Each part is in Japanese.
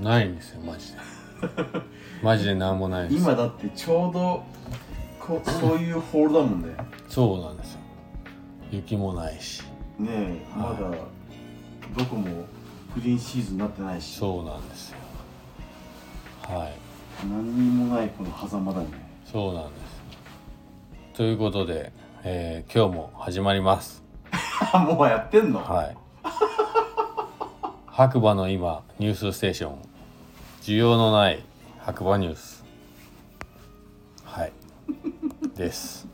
ないんですよマジで。マジで何もないです。今だってちょうどこそういうホールだもんね。そうなんですよ。雪もないし。ねえまだどこもグリーンシーズンになってないし。そうなんですよ。はい。何にもないこの狭間だね。そうなんです。ということで、えー今日も始まります。もうやってんの？はい。白馬の今ニュースステーション需要のない白馬ニュース。はい。です。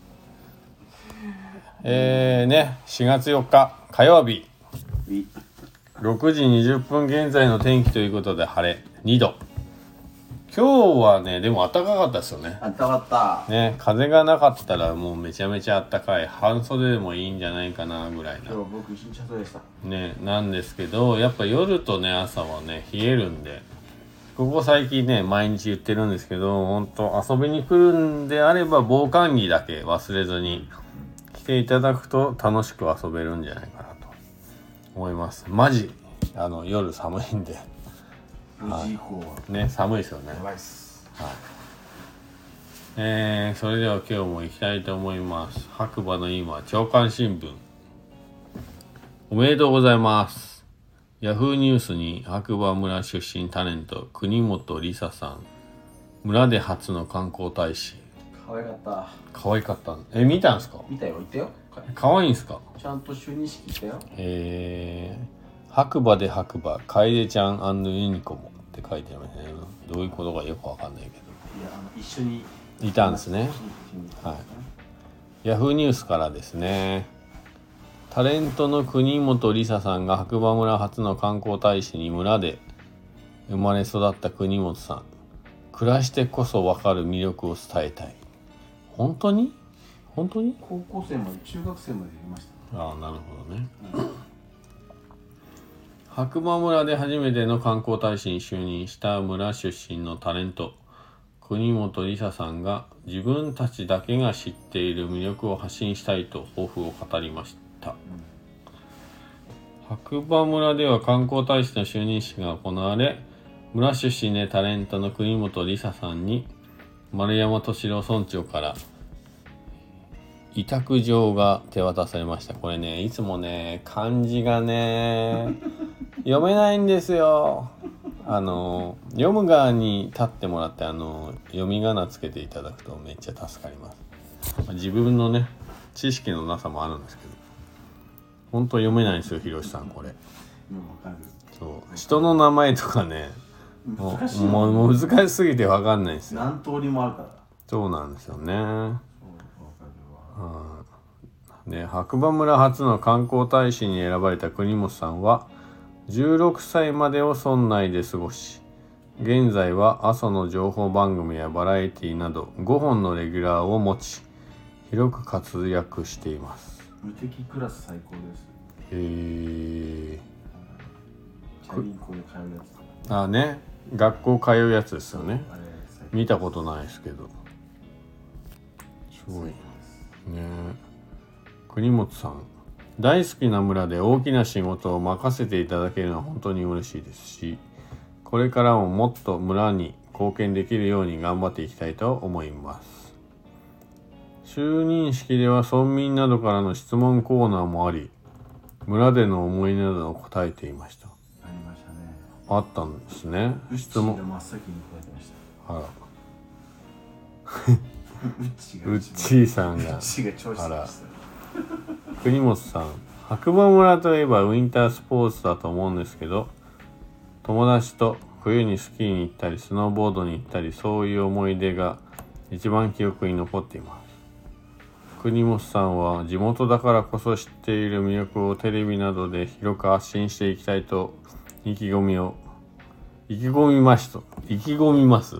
えー、ね4月4日火曜日。い6時20分現在の天気ということで晴れ。2度。今日はねでも暖かかったですよね。あったかった。ね風がなかったらもうめちゃめちゃ暖かい。半袖でもいいんじゃないかなぐらいな。今日僕一日外でした。ねなんですけどやっぱ夜とね朝はね冷えるんでここ最近ね毎日言ってるんですけど本当遊びに来るんであれば防寒着だけ忘れずに着ていただくと楽しく遊べるんじゃないかなと思いますマジあの夜寒いんで4時以降はね寒いですよねはい。えー、それでは今日も行きたいと思います。白馬の今、朝刊新聞。おめでとうございます。ヤフーニュースに白馬村出身タレント、国本梨沙さん。村で初の観光大使。可愛かった可愛かった。え、見たんすか？見たよ言ったよ可愛いんすか？ちゃんと就任式行ったよえー、白馬で白馬、楓ちゃんユニコモって書いてあるね。どういうことかよくわかんないけど。いやあの一緒にいたんですね。ははいヤフーニュースからですね。タレントの国本梨沙さんが白馬村初の観光大使に村で生まれ育った国本さん。暮らしてこそ分かる魅力を伝えたい。本当に？本当に？高校生まで中学生までいましたああ、なるほどね。白馬村で初めての観光大使に就任した村出身のタレント国本梨沙さんが自分たちだけが知っている魅力を発信したいと抱負を語りました、白馬村では観光大使の就任式が行われ村出身でタレントの国本梨沙さんに丸山敏郎村長から委託状が手渡されました。これねいつもね漢字がね 読めないんですよ。あの読む側に立ってもらってあの読み仮名つけていただくとめっちゃ助かります。まあ自分のね知識のなさもあるんですけど本当読めないんですよひろしさんこれ。そう。人の名前とかねもうもう難しすぎて分かんないんですよ。何通りもあるから。そうなんですよね。そうわかるわ。ね、白馬村初の観光大使に選ばれた国本さんは16歳までを村内で過ごし現在は朝の情報番組やバラエティなど5本のレギュラーを持ち広く活躍しています無敵クラス最高です。えチャリンコで通うやつー、あね。学校通うやつですよね。見たことないですけど。すごい。ね。国本さん。大好きな村で大きな仕事を任せていただけるのは本当に嬉しいですしこれからももっと村に貢献できるように頑張っていきたいと思います就任式では村民などからの質問コーナーもあり村での思い出などを答えていました。ありましたね。あったんですね。質問ーが真っ先に答えてました。あら。うっちーさんが。ウッチーが超質問した。国本さん。白馬村といえばウィンタースポーツだと思うんですけど友達と冬にスキーに行ったりスノーボードに行ったりそういう思い出が一番記憶に残っています国本さんは地元だからこそ知っている魅力をテレビなどで広く発信していきたいと意気込みを意気込みました意気込みます。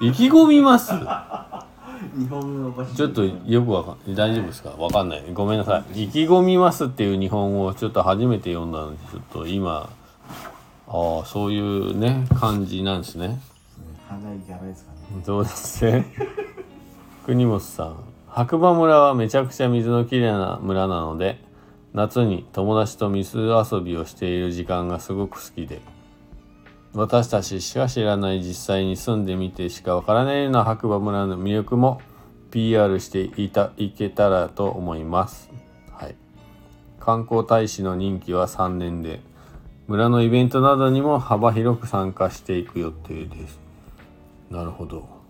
意気込みます？日本語ちょっとよくわかん大丈夫ですか？わかんない。ごめんなさい。意気込みますっていう日本語をちょっと初めて読んだのでちょっと今ああそういうね感じなんですね。かなりギャラですかね。そうです？ね 国本さん白馬村はめちゃくちゃ水のきれいな村なので夏に友達と水遊びをしている時間がすごく好きで私たちしか知らない実際に住んでみてしかわからないような白馬村の魅力も PR していたいけたらと思います。はい。観光大使の任期は3年で、村のイベントなどにも幅広く参加していく予定です。なるほど。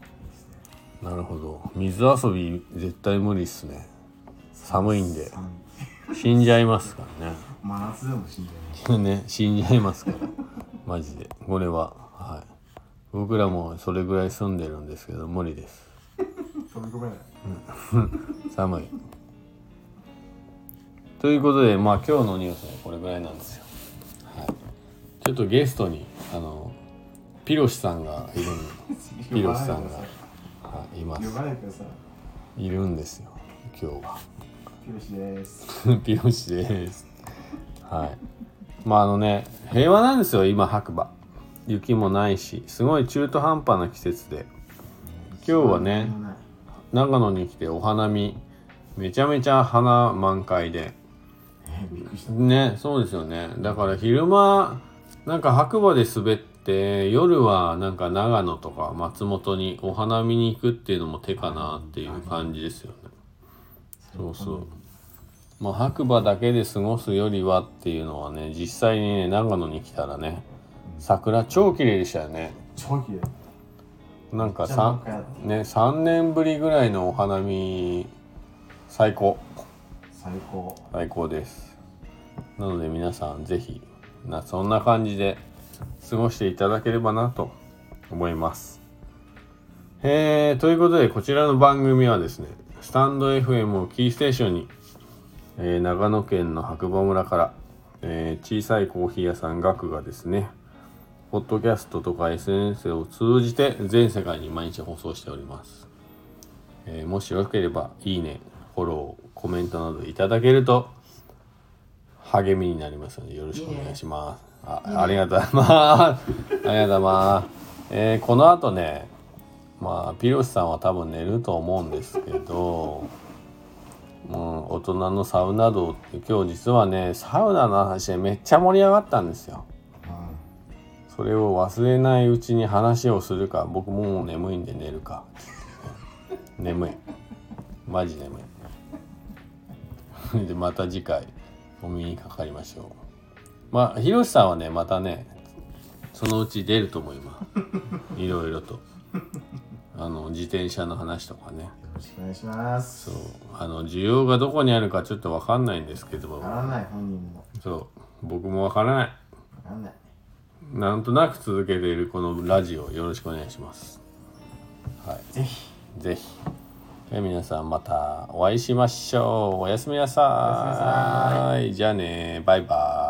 なるほど。水遊び絶対無理っすね。寒いんで。死んじゃいますからね。真夏でも死んじゃ ね、死んじゃいますから。マジで。これは。はい。僕らもそれぐらい住んでるんですけど、無理です。寒い。ということで、まあ今日のニュースはこれぐらいなんですよ。はい。ちょっとゲストに、あの、ピロシさんがいるん ピロシさんが、はい、います呼。ばないでくださいいるんですよ。今日は。ピロシです ピロシです。はい。まああのね、平和なんですよ、今白馬。雪もないし、すごい中途半端な季節で。今日はね長野に来てお花見、めちゃめちゃ花満開で。ね、そうですよね。だから昼間、なんか白馬で滑って、夜はなんか長野とか松本にお花見に行くっていうのも手かなっていう感じですよね。そうそう。まあ白馬だけで過ごすよりはっていうのはね、実際にね、長野に来たらね、桜超綺麗でしたよね。超綺麗なんかじゃあさなんかやってね、3年ぶりぐらいのお花見、最高。最高最高ですなので皆さんぜひなそんな感じで過ごしていただければなと思います。えー、ということでこちらの番組はですねスタンド FM をキーステーションに、えー長野県の白馬村から、えー小さいコーヒー屋さんガクがですねポッドキャストとか SNS を通じて全世界に毎日放送しております。えーもしよければいいねフォローコメントなどいただけると励みになりますのでよろしくお願いします。あ ありがとう。ますありがとう。ます、えーこの後ねまあピロシさんは多分寝ると思うんですけどうん、大人のサウナ道って今日実はねサウナの話でめっちゃ盛り上がったんですよ。それを忘れないうちに話をするか僕もう眠いんで寝るか。眠い。マジ眠い。でまた次回お耳にかかりましょう。まあひろしさんはねまたねそのうち出ると思います いろいろとあの自転車の話とかねんよろしくお願いしますそうあの需要がどこにあるかちょっとわかんないんですけどわからない本人もそう僕もわからないわかんないなんとなく続けているこのラジオよろしくお願いします。はい。ぜひぜひ。皆さんまたお会いしましょう。おやすみなさおやすみなさい。じゃあね。バイバイ。